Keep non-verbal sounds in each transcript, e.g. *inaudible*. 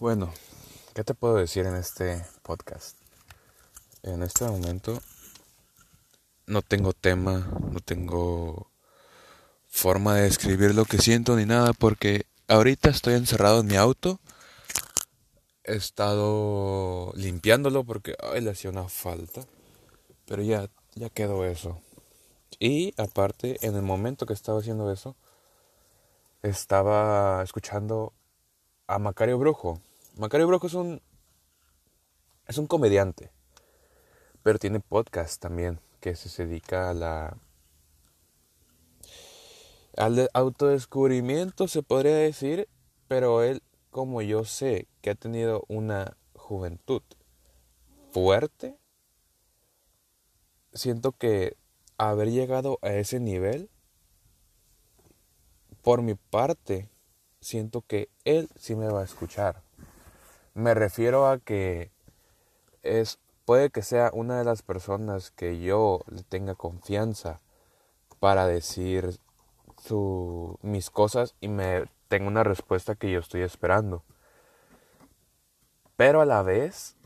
Bueno, ¿qué te puedo decir en este podcast? En este momento no tengo tema, no tengo forma de describir lo que siento ni nada porque ahorita estoy encerrado en mi auto. He estado limpiándolo porque ay, le hacía una falta. Pero ya, ya quedó eso. Y aparte, en el momento que estaba haciendo eso, estaba escuchando a Macario Brujo. Macario Brujo es un es un comediante, pero tiene podcast también que se dedica a la al autodescubrimiento se podría decir, pero él como yo sé que ha tenido una juventud fuerte, siento que haber llegado a ese nivel por mi parte siento que él sí me va a escuchar. Me refiero a que es puede que sea una de las personas que yo le tenga confianza para decir su, mis cosas y me tenga una respuesta que yo estoy esperando. Pero a la vez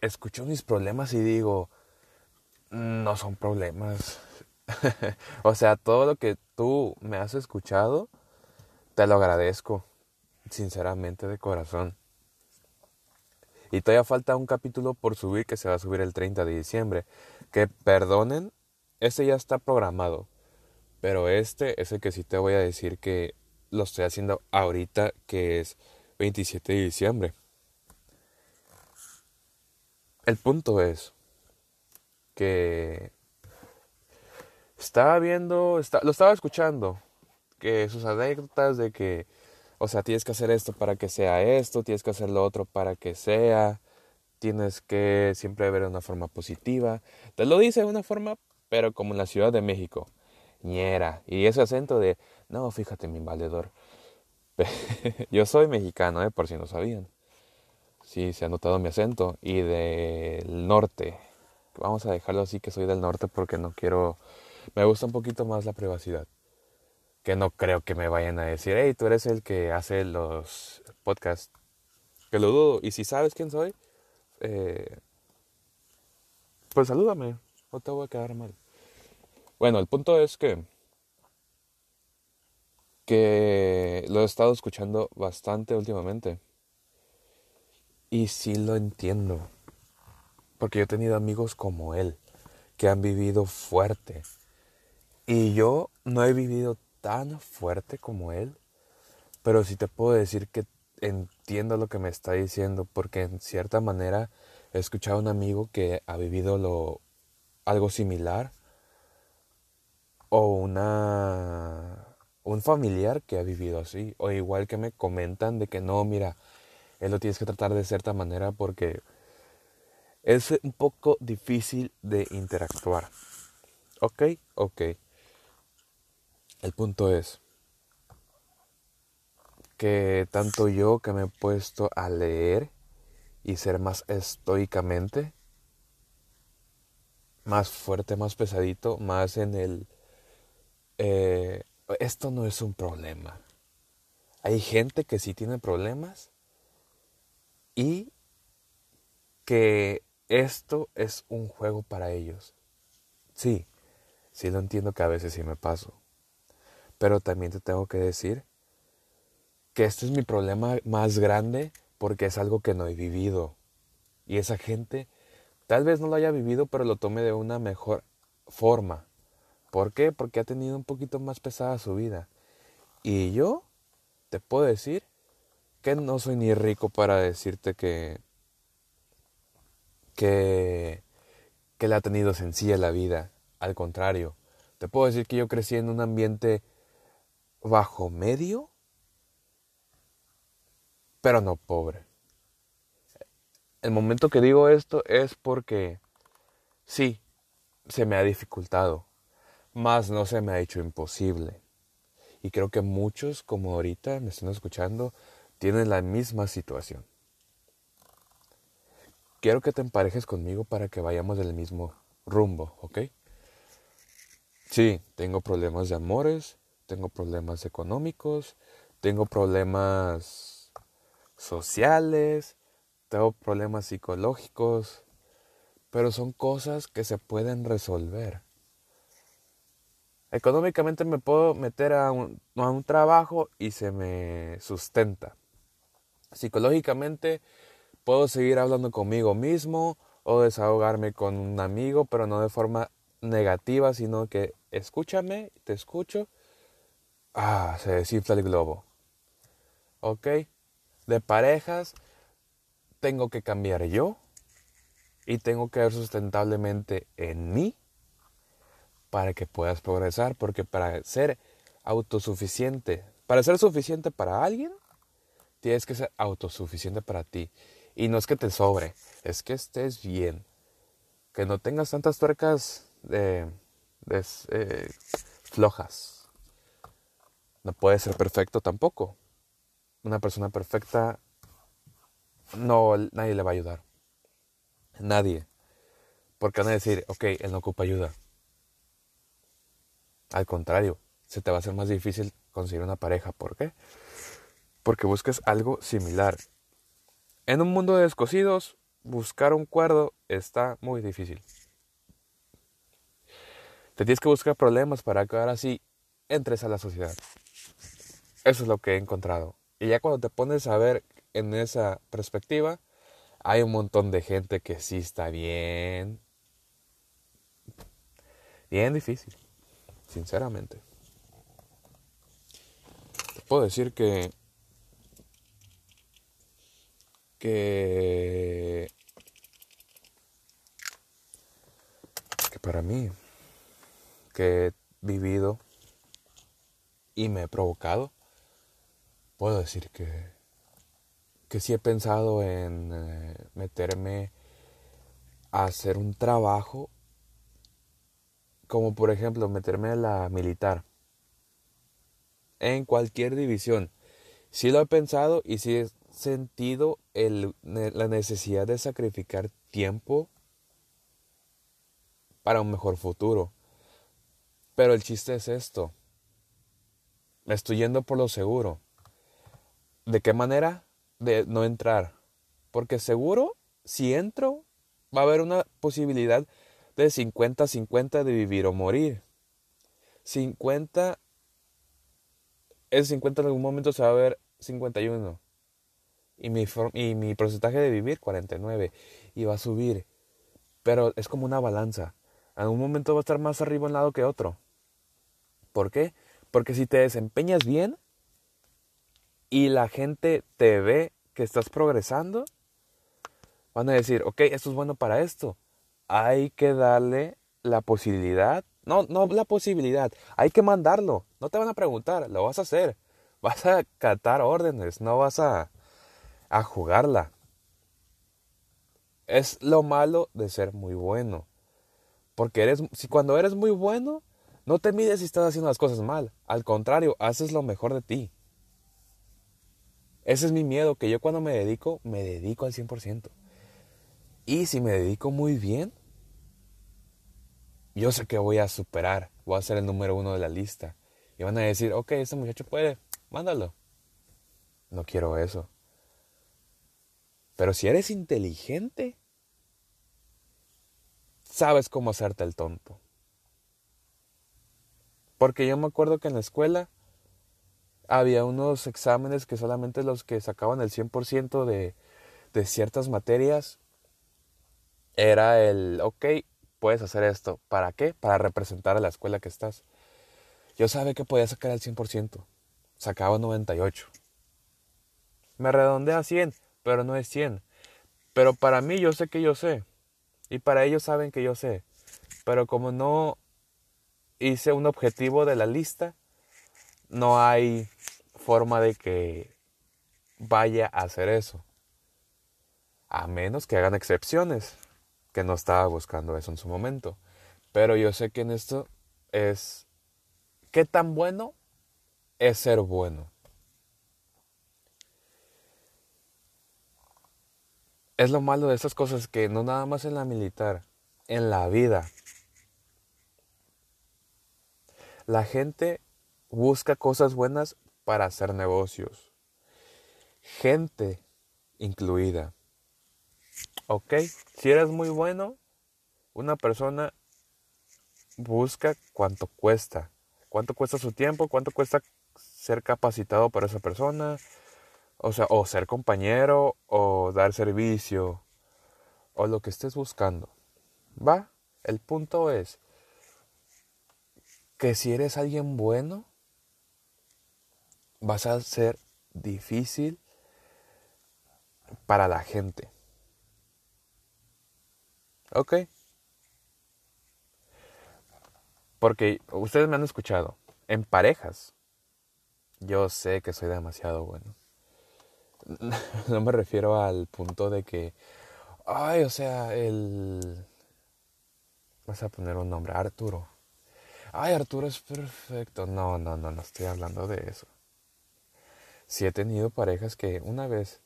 escucho mis problemas y digo, no son problemas. *laughs* o sea, todo lo que tú me has escuchado te lo agradezco, sinceramente de corazón. Y todavía falta un capítulo por subir que se va a subir el 30 de diciembre. Que perdonen, ese ya está programado. Pero este es el que sí te voy a decir que lo estoy haciendo ahorita, que es 27 de diciembre. El punto es que estaba viendo, lo estaba escuchando que sus anécdotas de que, o sea, tienes que hacer esto para que sea esto, tienes que hacer lo otro para que sea, tienes que siempre ver de una forma positiva. Te lo dice de una forma, pero como en la Ciudad de México, ñera. Y ese acento de, no, fíjate mi valedor. *laughs* Yo soy mexicano, eh, por si no sabían. Sí, se ha notado mi acento. Y del norte. Vamos a dejarlo así que soy del norte porque no quiero... Me gusta un poquito más la privacidad que no creo que me vayan a decir, hey, tú eres el que hace los podcasts. Que lo dudo. Y si sabes quién soy, eh, pues salúdame. No te voy a quedar mal. Bueno, el punto es que que lo he estado escuchando bastante últimamente. Y sí lo entiendo. Porque yo he tenido amigos como él, que han vivido fuerte. Y yo no he vivido tan fuerte como él, pero sí te puedo decir que entiendo lo que me está diciendo, porque en cierta manera he escuchado a un amigo que ha vivido lo, algo similar, o una un familiar que ha vivido así, o igual que me comentan de que no, mira, él lo tienes que tratar de cierta manera porque es un poco difícil de interactuar. Ok, ok. El punto es que tanto yo que me he puesto a leer y ser más estoicamente, más fuerte, más pesadito, más en el... Eh, esto no es un problema. Hay gente que sí tiene problemas y que esto es un juego para ellos. Sí, sí lo entiendo que a veces sí me paso. Pero también te tengo que decir que este es mi problema más grande porque es algo que no he vivido. Y esa gente tal vez no lo haya vivido, pero lo tome de una mejor forma. ¿Por qué? Porque ha tenido un poquito más pesada su vida. Y yo te puedo decir que no soy ni rico para decirte que que que le ha tenido sencilla la vida. Al contrario, te puedo decir que yo crecí en un ambiente bajo medio, pero no pobre. El momento que digo esto es porque sí, se me ha dificultado, más no se me ha hecho imposible. Y creo que muchos, como ahorita me están escuchando, tienen la misma situación. Quiero que te emparejes conmigo para que vayamos del mismo rumbo, ¿ok? Sí, tengo problemas de amores, tengo problemas económicos, tengo problemas sociales, tengo problemas psicológicos, pero son cosas que se pueden resolver. Económicamente me puedo meter a un, a un trabajo y se me sustenta. Psicológicamente puedo seguir hablando conmigo mismo o desahogarme con un amigo, pero no de forma negativa, sino que escúchame, te escucho. Ah, se desinfla el globo. ¿Ok? De parejas, tengo que cambiar yo y tengo que ver sustentablemente en mí para que puedas progresar, porque para ser autosuficiente, para ser suficiente para alguien, tienes que ser autosuficiente para ti. Y no es que te sobre, es que estés bien. Que no tengas tantas tuercas de, eh, flojas. No puede ser perfecto tampoco. Una persona perfecta no nadie le va a ayudar. Nadie. Porque van a decir, ok, él no ocupa ayuda. Al contrario, se te va a hacer más difícil conseguir una pareja. ¿Por qué? Porque buscas algo similar. En un mundo de descosidos, buscar un cuerdo está muy difícil. Te tienes que buscar problemas para que ahora sí entres a la sociedad. Eso es lo que he encontrado. Y ya cuando te pones a ver en esa perspectiva, hay un montón de gente que sí está bien. Bien difícil, sinceramente. Te puedo decir que que, que para mí, que he vivido y me he provocado, puedo decir que, que sí he pensado en eh, meterme a hacer un trabajo, como por ejemplo meterme a la militar, en cualquier división. Sí lo he pensado y sí sentido el, la necesidad de sacrificar tiempo para un mejor futuro. Pero el chiste es esto. Me estoy yendo por lo seguro. ¿De qué manera? De no entrar. Porque seguro, si entro, va a haber una posibilidad de 50-50 de vivir o morir. 50, el 50 en algún momento se va a ver 51 y mi, y mi porcentaje de vivir 49 y va a subir. Pero es como una balanza. En un momento va a estar más arriba un lado que otro. ¿Por qué? Porque si te desempeñas bien y la gente te ve que estás progresando, van a decir, ok, esto es bueno para esto. Hay que darle la posibilidad. No, no la posibilidad. Hay que mandarlo. No te van a preguntar, lo vas a hacer. Vas a catar órdenes, no vas a a jugarla. Es lo malo de ser muy bueno. Porque eres, si cuando eres muy bueno, no te mides si estás haciendo las cosas mal. Al contrario, haces lo mejor de ti. Ese es mi miedo, que yo cuando me dedico, me dedico al 100%. Y si me dedico muy bien, yo sé que voy a superar, voy a ser el número uno de la lista. Y van a decir, ok, este muchacho puede, mándalo. No quiero eso. Pero si eres inteligente, sabes cómo hacerte el tonto. Porque yo me acuerdo que en la escuela había unos exámenes que solamente los que sacaban el 100% de, de ciertas materias era el, ok, puedes hacer esto. ¿Para qué? Para representar a la escuela que estás. Yo sabía que podía sacar el 100%. Sacaba 98. Me redondeé a 100 pero no es 100. Pero para mí yo sé que yo sé. Y para ellos saben que yo sé. Pero como no hice un objetivo de la lista, no hay forma de que vaya a hacer eso. A menos que hagan excepciones, que no estaba buscando eso en su momento. Pero yo sé que en esto es... ¿Qué tan bueno es ser bueno? Es lo malo de estas cosas que no nada más en la militar, en la vida. La gente busca cosas buenas para hacer negocios. Gente incluida. ¿Ok? Si eres muy bueno, una persona busca cuánto cuesta. Cuánto cuesta su tiempo, cuánto cuesta ser capacitado para esa persona, o sea, o ser compañero, o dar servicio, o lo que estés buscando. ¿Va? El punto es que si eres alguien bueno, vas a ser difícil para la gente. ¿Ok? Porque ustedes me han escuchado, en parejas, yo sé que soy demasiado bueno. *laughs* No me refiero al punto de que, ay, o sea, el... Vas a poner un nombre, Arturo. Ay, Arturo es perfecto. No, no, no, no estoy hablando de eso. Sí he tenido parejas que una vez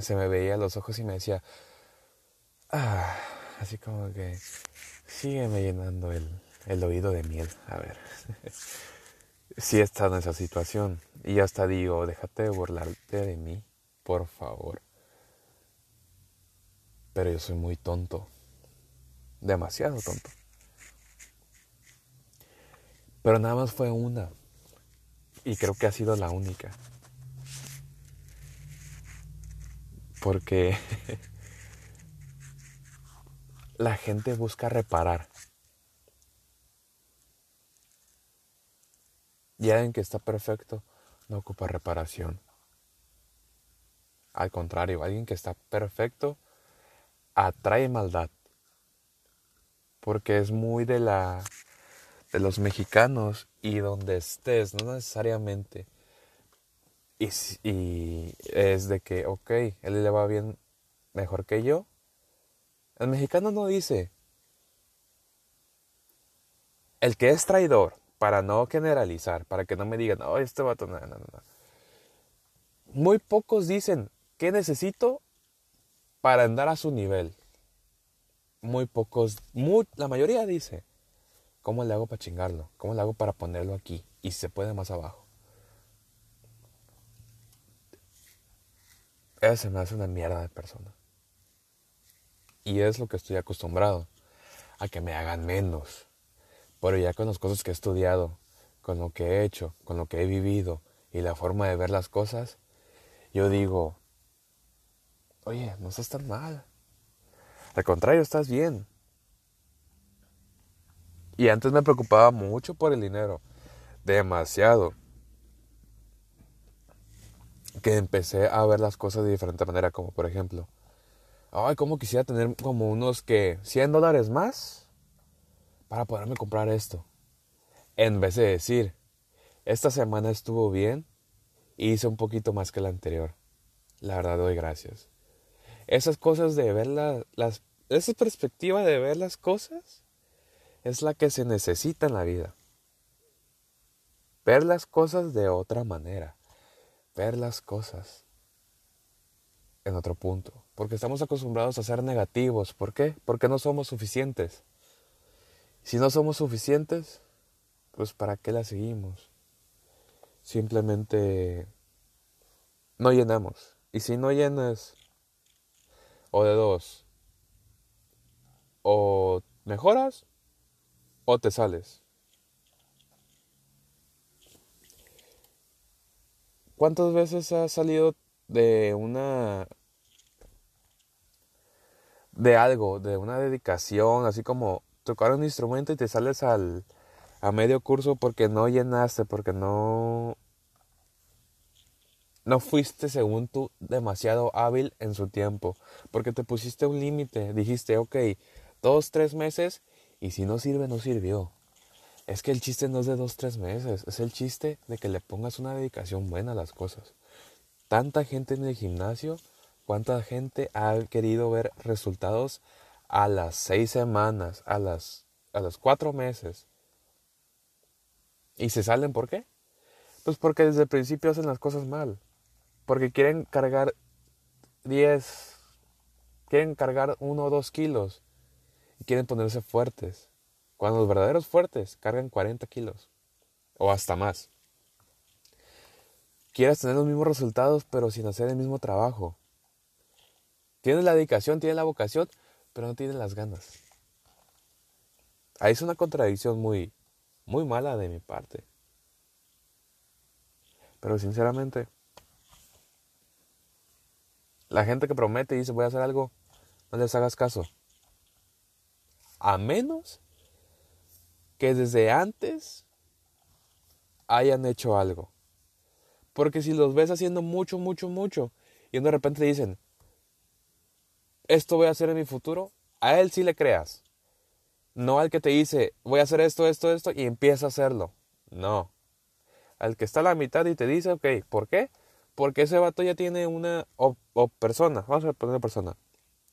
se me veía los ojos y me decía, ah, así como que, sígueme llenando el, el oído de miel. A ver. *laughs* sí he estado en esa situación. Y hasta digo, déjate de burlarte de mí, por favor. Pero yo soy muy tonto. Demasiado tonto. Pero nada más fue una. Y creo que ha sido la única. Porque *laughs* la gente busca reparar. Y alguien que está perfecto no ocupa reparación. Al contrario, alguien que está perfecto atrae maldad. Porque es muy de la de los mexicanos y donde estés, no necesariamente. Y, es de que, ok, él le va bien mejor que yo. El mexicano no dice, el que es traidor, para no generalizar, para que no me digan, oh, este vato, no, no, no. Muy pocos dicen, ¿qué necesito para andar a su nivel? Muy pocos, la mayoría dice, ¿cómo le hago para chingarlo? ¿Cómo le hago para ponerlo aquí? Y se puede más abajo. Esa se me hace una mierda de persona. Y es lo que estoy acostumbrado, a que me hagan menos pero ya con las cosas que he estudiado, con lo que he hecho, con lo que he vivido y la forma de ver las cosas, yo digo, oye, no estás tan mal. Al contrario, estás bien. Y antes me preocupaba mucho por el dinero. Demasiado. Que empecé a ver las cosas de diferente manera. Como por ejemplo, ay, ¿cómo quisiera tener como unos que 100 dólares más? para poderme comprar esto. En vez de decir, esta semana estuvo bien y hice un poquito más que la anterior. La verdad doy gracias. Esas cosas de ver las... Esa perspectiva de ver las cosas es la que se necesita en la vida. Ver las cosas de otra manera. Ver las cosas en otro punto. Porque estamos acostumbrados a ser negativos. ¿Por qué? Porque no somos suficientes. Si no somos suficientes, pues ¿para qué la seguimos? Simplemente no llenamos. Y si no llenas, o de dos, o mejoras o te sales. ¿Cuántas veces has salido de una de algo, de una dedicación, así como tocar un instrumento y te sales al, a medio curso porque no llenaste, porque no, no fuiste según tú demasiado hábil en su tiempo, porque te pusiste un límite, dijiste, ok, dos, tres meses y si no sirve, no sirvió. Es que el chiste no es de dos, tres meses, es el chiste de que le pongas una dedicación buena a las cosas. Tanta gente en el gimnasio, cuánta gente ha querido ver resultados a las seis semanas, a las, a los cuatro meses. ¿Y se salen por qué? Pues porque desde el principio hacen las cosas mal. Porque quieren cargar 10, quieren cargar uno o dos kilos y quieren ponerse fuertes. Cuando los verdaderos fuertes cargan 40 kilos o hasta más. Quieres tener los mismos resultados pero sin hacer el mismo trabajo. Tienes la dedicación, tienes la vocación, pero no tienes las ganas. Ahí es una contradicción muy, muy mala de mi parte. Pero sinceramente, la gente que promete y dice voy a hacer algo, no les hagas caso. A menos que desde antes hayan hecho algo. Porque si los ves haciendo mucho, mucho, mucho, y de repente dicen, esto voy a hacer en mi futuro, a él sí le creas. No al que te dice, voy a hacer esto, esto, esto, y empieza a hacerlo. No. Al que está a la mitad y te dice, ok, ¿por qué? Porque ese vato ya tiene una, o, persona, vamos a poner persona,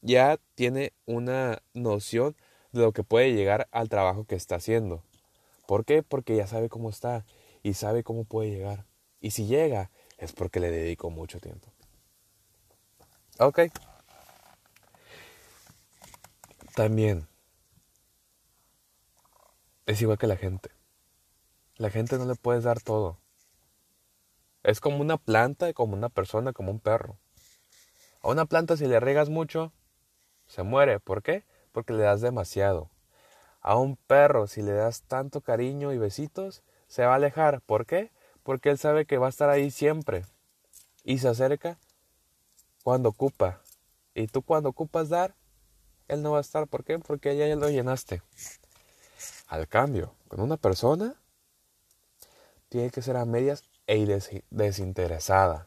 ya tiene una noción de lo que puede llegar al trabajo que está haciendo. ¿Por qué? Porque ya sabe cómo está y sabe cómo puede llegar. Y si llega, es porque le dedico mucho tiempo. Ok. También es igual que la gente. La gente no le puedes dar todo. Es como una planta, como una persona, como un perro. A una planta si le regas mucho, se muere. ¿Por qué? Porque le das demasiado. A un perro si le das tanto cariño y besitos, se va a alejar. ¿Por qué? Porque él sabe que va a estar ahí siempre. Y se acerca cuando ocupa. Y tú cuando ocupas dar, él no va a estar. ¿Por qué? Porque ya lo llenaste. Al cambio, con una persona, tiene que ser a medias e desinteresada.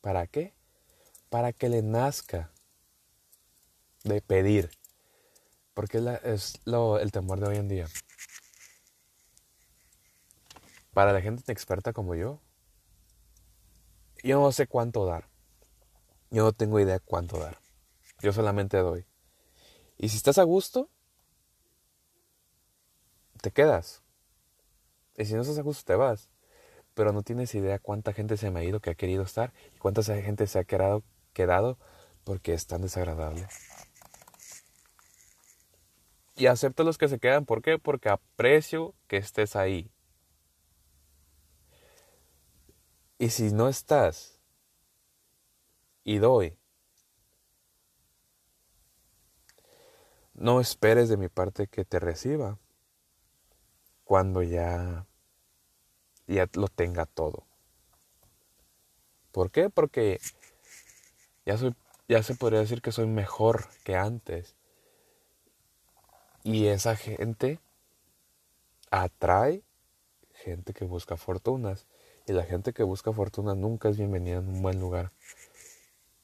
¿Para qué? Para que le nazca de pedir. Porque es lo, el temor de hoy en día. Para la gente experta como yo, yo no sé cuánto dar. Yo no tengo idea cuánto dar. Yo solamente doy. Y si estás a gusto, te quedas. Y si no estás a gusto, te vas pero no tienes idea cuánta gente se ha ido que ha querido estar y cuánta gente se ha quedado, quedado porque es tan desagradable. Y acepto los que se quedan, ¿por qué? Porque aprecio que estés ahí. Y si no estás y doy, no esperes de mi parte que te reciba cuando ya ya lo tenga todo. ¿Por qué? Porque ya soy, ya se podría decir que soy mejor que antes. Y esa gente atrae gente que busca fortunas. Y la gente que busca fortuna nunca es bienvenida en un buen lugar.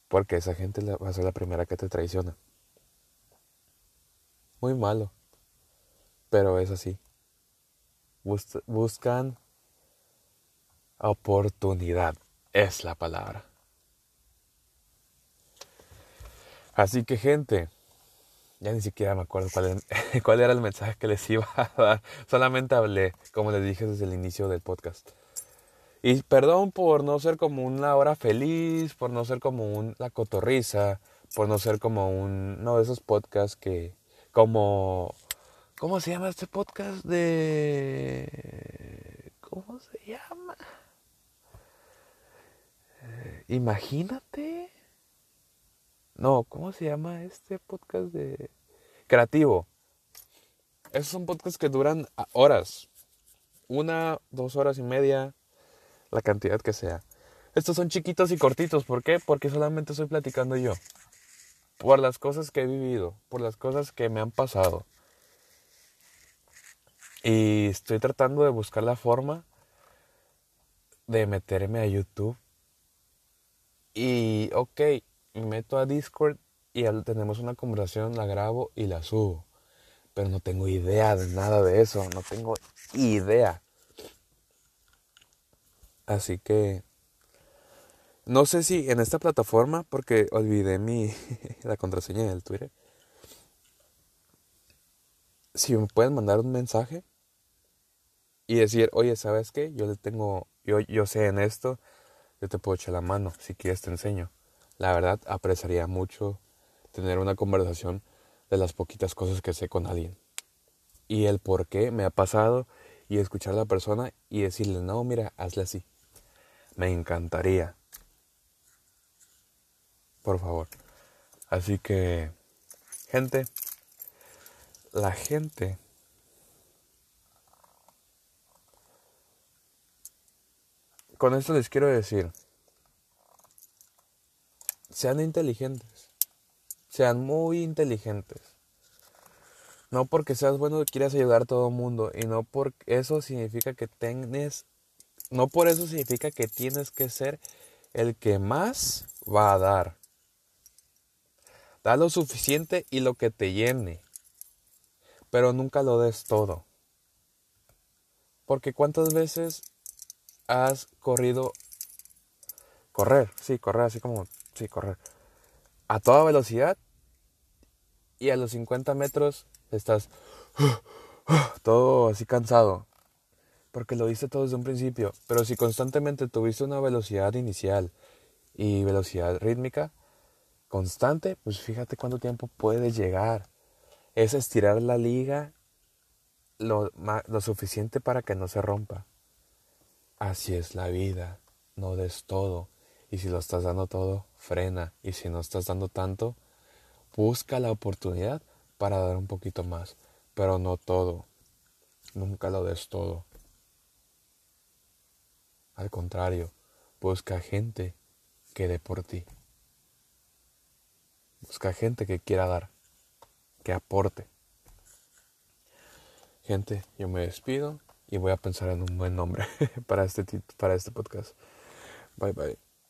Porque esa gente va a ser la primera que te traiciona. Muy malo. Pero es así. buscan Oportunidad es la palabra. Así que gente, ya ni siquiera me acuerdo *laughs* cuál, era el mensaje que les iba a dar. Solamente hablé, como les dije desde el inicio del podcast. Y perdón por no ser como una hora feliz, por no ser como un, la cotorriza, por no ser como un, no, de esos podcasts que, como, ¿cómo se llama este podcast de, ¿cómo se llama? Imagínate. No, ¿cómo se llama este podcast de creativo? Esos son podcasts que duran horas. Una, dos horas y media, la cantidad que sea. Estos son chiquitos y cortitos. ¿Por qué? Porque solamente estoy platicando yo. Por las cosas que he vivido, por las cosas que me han pasado. Y estoy tratando de buscar la forma de meterme a YouTube y, ok, me meto a Discord y tenemos una conversación, la grabo y la subo. Pero no tengo idea de nada de eso, no tengo idea. Así que no sé si en esta plataforma, porque olvidé mi *laughs* la contraseña del Twitter. Si me pueden mandar un mensaje y decir, oye, ¿sabes qué? Yo le tengo, yo, yo sé en esto, yo te puedo echar la mano, si quieres te enseño. La verdad, apreciaría mucho tener una conversación de las poquitas cosas que sé con alguien. Y el por qué me ha pasado y escuchar a la persona y decirle, no, mira, hazle así. Me encantaría. Por favor. Así que, gente, la gente con esto les quiero decir, sean inteligentes, sean muy inteligentes. No porque seas bueno quieras ayudar a todo el mundo y no por eso significa que tienes, no por eso significa que tienes que ser el que más va a dar. Da lo suficiente y lo que te llene, pero nunca lo des todo. Porque cuántas veces has corrido, correr, sí, correr, así como, sí, correr, a toda velocidad y a los 50 metros estás todo así cansado. Porque lo viste todo desde un principio. Pero si constantemente tuviste una velocidad inicial y velocidad rítmica constante, pues fíjate cuánto tiempo puedes llegar. Es estirar la liga lo, lo suficiente para que no se rompa. Así es la vida, no des todo. Y si lo estás dando todo, frena. Y si no estás dando tanto, busca la oportunidad para dar un poquito más. Pero no todo. Nunca lo des todo. Al contrario, busca gente que dé por ti. Busca gente que quiera dar, que aporte. Gente, yo me despido y voy a pensar en un buen nombre *laughs* para este, para este podcast. Bye bye.